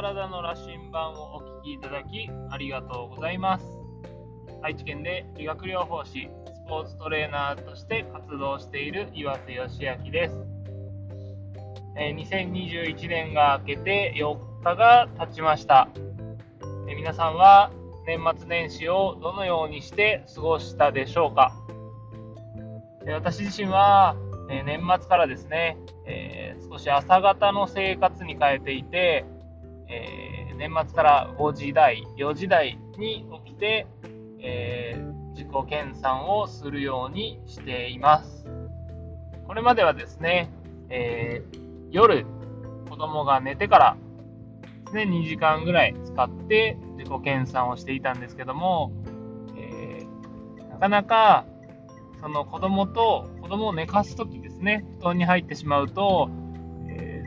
体の羅針盤をお聞きいただきありがとうございます。愛知県で理学療法士、スポーツトレーナーとして活動している岩瀬義明です。え2021年が明けて4日が経ちました。皆さんは年末年始をどのようにして過ごしたでしょうか？私自身はえ年末からですね、えー、少し朝方の生活に変えていて、えー、年末から5時台、4時台に起きて、えー、自己研鑽をするようにしています。これまではですね、え夜、子供が寝てからですね、2時間ぐらい使って自己研鑽をしていたんですけども、えなかなかその子供と子供を寝かすときですね、布団に入ってしまうと、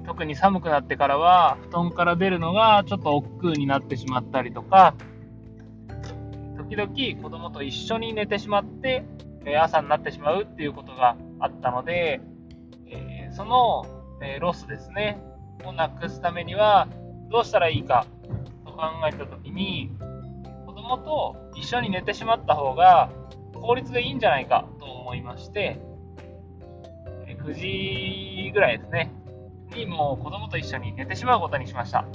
特に寒くなってからは、布団から出るのがちょっと億劫になってしまったりとか、時々子供と一緒に寝てしまって、朝になってしまうっていうことがあったので、え、その、えロスですね、をなくすためには、どうしたらいいかと考えたときに、子供と一緒に寝てしまった方が効率でいいんじゃないかと思いまして、9時ぐらいですね、にもう子供と一緒に寝てしまうことにしました。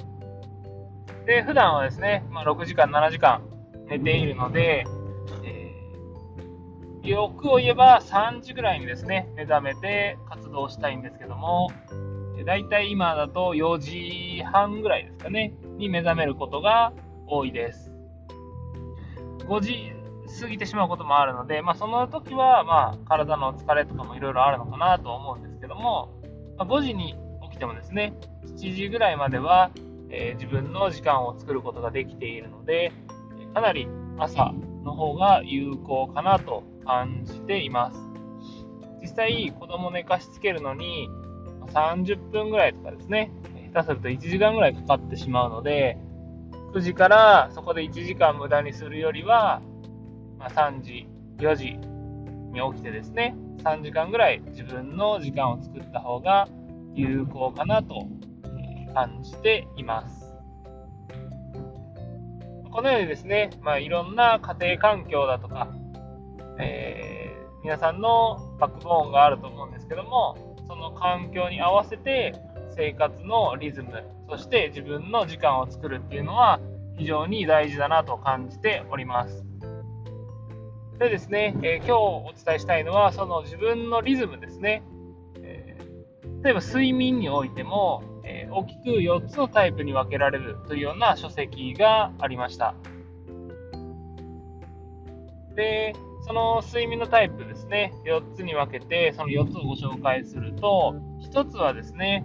で、普段はですね、まあ、6時間、7時間寝ているので、えー、欲を言えば3時ぐらいにですね、目覚めて活動したいんですけども、だいたい今だと4時半ぐらいですかね、に目覚めることが多いです。5時過ぎてしまうこともあるので、まあ、その時は、まあ、体の疲れとかもいろいろあるのかなと思うんですけども、まあ、5時に起きてもですね、7時ぐらいまでは、え、自分の時間を作ることができているので、かなり朝の方が有効かなと感じています。実際、子供寝かしつけるのに30分ぐらいとかですね、下手すると1時間ぐらいかかってしまうので、9時からそこで1時間無駄にするよりは、ま、3時、4時に起きてですね、3時間ぐらい自分の時間を作った方が有効かなと感じています。このようにですね、まあ、いろんな家庭環境だとか、えー、皆さんのバックボーンがあると思うんですけども、その環境に合わせて生活のリズム、そして自分の時間を作るっていうのは非常に大事だなと感じております。でですね、えー、今日お伝えしたいのは、その自分のリズムですね。例えば睡眠においても、えー、大きく4つのタイプに分けられるというような書籍がありました。で、その睡眠のタイプですね、4つに分けて、その4つをご紹介すると、1つはですね、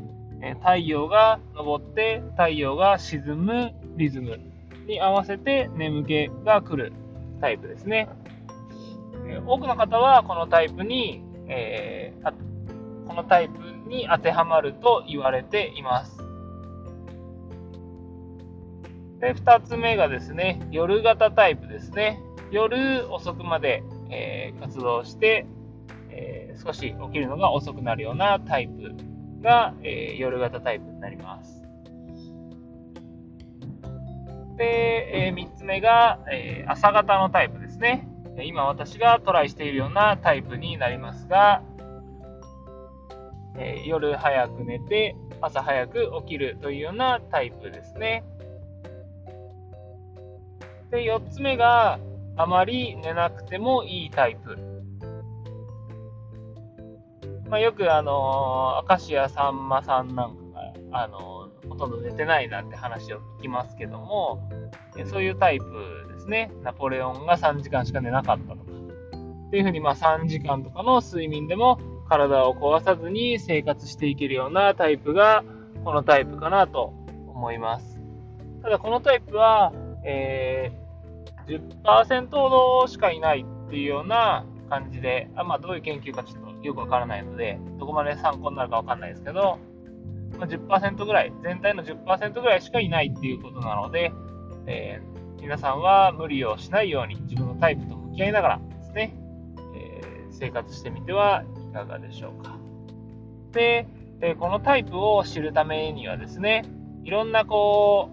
太陽が昇って太陽が沈むリズムに合わせて眠気が来るタイプですね。多くの方はこのタイプに、えー、このタイプに当てはまると言われています。で、2つ目がですね、夜型タイプですね。夜遅くまで、えー、活動して、えー、少し起きるのが遅くなるようなタイプが、えー、夜型タイプになります。で、え3つ目が、え朝型のタイプですね。今私がトライしているようなタイプになりますが、えー、夜早く寝て朝早く起きるというようなタイプですね。で、4つ目があまり寝なくてもいいタイプ。まあ、よくあのー、明石家さんまさんなんかが、あのー、ほとんど寝てないなんて話を聞きますけども、そういうタイプですね。ナポレオンが3時間しか寝なかったとか。っていうふうに、まあ3時間とかの睡眠でも体を壊さずに生活していけるようなタイプが、このタイプかなと思います。ただこのタイプは、えー、10%ほどしかいないっていうような感じで、あまあ、どういう研究かちょっとよくわからないので、どこまで参考になるかわかんないですけど、まあ、10%ぐらい、全体の10%ぐらいしかいないっていうことなので、えー、皆さんは無理をしないように自分のタイプと向き合いながらですね、え、生活してみてはいかがでしょうか。で、えこのタイプを知るためにはですね、いろんなこ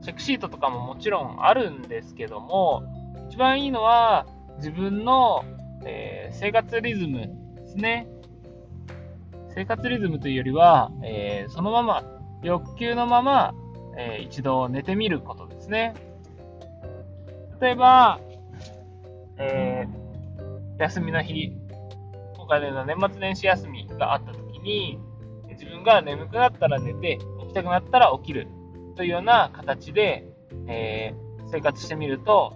うチェックシートとかももちろんあるんですけども、一番いいのは自分の、えー、生活リズムですね。生活リズムというよりは、えー、そのまま、欲求のまま、えー、一度寝てみることですね。例えば、え休みの日、今回の年末年始休みがあった時に、自分が眠くなったら寝て、起きたくなったら起きるというような形で、えー、生活してみると、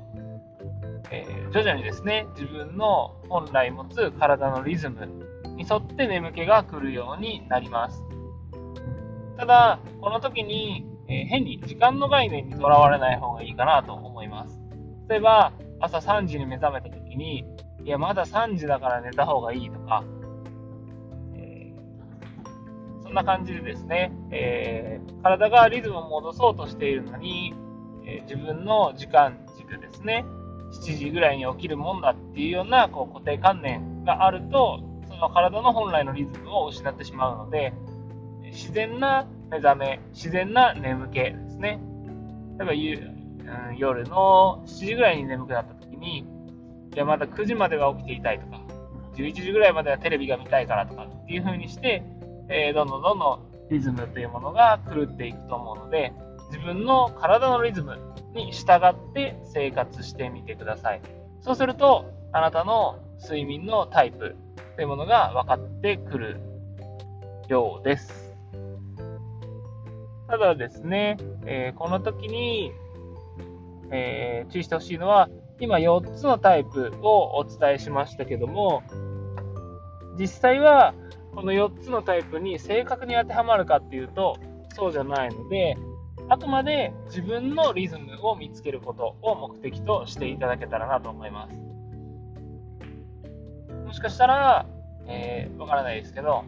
えー、徐々にですね、自分の本来持つ体のリズムに沿って眠気が来るようになります。ただ、この時に、えー、変に時間の概念にとらわれない方がいいかなと思います。例えば、朝3時に目覚めた時に、いや、まだ3時だから寝た方がいいとか、えー、そんな感じでですね、えー、体がリズムを戻そうとしているのに、え自分の時間軸ですね、7時ぐらいに起きるもんだっていうようなこう固定観念があると、その体の本来のリズムを失ってしまうので、自然な目覚め、自然な眠気ですね。例えば夜の7時ぐらいに眠くなった時に、いや、まだ9時までは起きていたいとか、11時ぐらいまではテレビが見たいからとかっていう風にして、えー、どんどんどんどんリズムというものが狂っていくと思うので、自分の体のリズムに従って生活してみてください。そうすると、あなたの睡眠のタイプというものが分かってくるようです。ただですね、えー、この時に、えー、注意してほしいのは、今4つのタイプをお伝えしましたけども、実際はこの4つのタイプに正確に当てはまるかっていうと、そうじゃないので、あくまで自分のリズムを見つけることを目的としていただけたらなと思います。もしかしたら、えー、わからないですけど、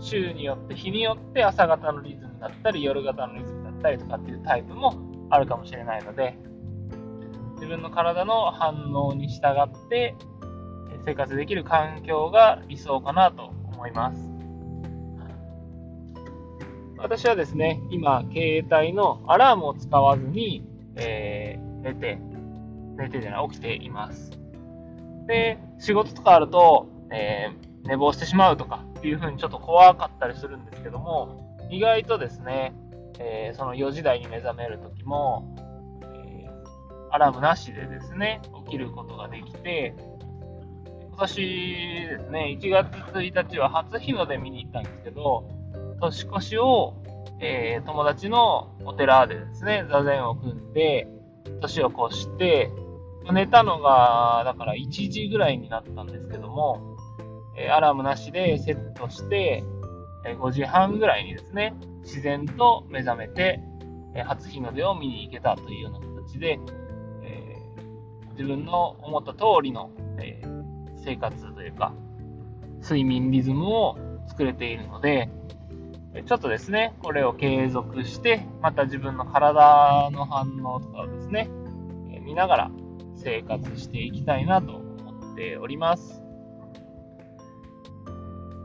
週によって、日によって朝型のリズムだったり、夜型のリズムだったりとかっていうタイプもあるかもしれないので、自分の体の反応に従って生活できる環境が理想かなと思います。私はですね、今、携帯のアラームを使わずに、えー、寝て、寝てでない、起きています。で、仕事とかあると、えー、寝坊してしまうとかっていう風にちょっと怖かったりするんですけども、意外とですね、えー、その4時台に目覚めるときも、アラームなしでですね、起きることができて、今年ですね、1月1日は初日の出見に行ったんですけど、年越しを、えー、友達のお寺でですね、座禅を組んで、年を越して、寝たのが、だから1時ぐらいになったんですけども、えー、アラームなしでセットして、え、5時半ぐらいにですね、自然と目覚めて、え、初日の出を見に行けたというような形で、自分の思った通りの、え生活というか、睡眠リズムを作れているので、ちょっとですね、これを継続して、また自分の体の反応とかをですね、え見ながら生活していきたいなと思っております。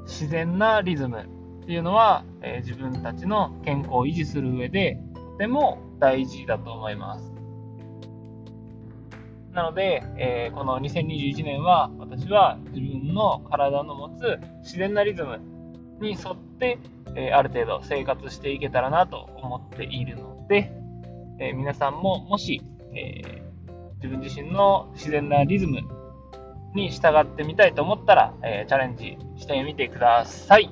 自然なリズムっていうのは、え自分たちの健康を維持する上でとても大事だと思います。なので、えー、この2021年は私は自分の体の持つ自然なリズムに沿ってえある程度生活していけたらなと思っているので、え皆さんももし、え自分自身の自然なリズムに従ってみたいと思ったら、えチャレンジしてみてください。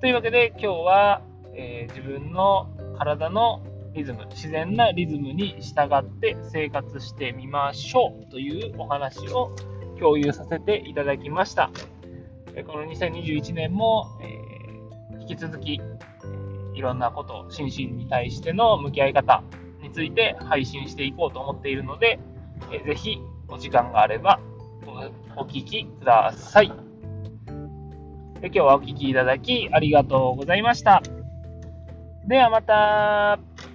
というわけで今日は、え自分の体のリズム、自然なリズムに従って生活してみましょうというお話を共有させていただきました。この2021年も、え引き続き、いろんなこと、心身に対しての向き合い方について配信していこうと思っているので、えぜひお時間があればお聞きください。で今日はお聴きいただきありがとうございました。ではまた。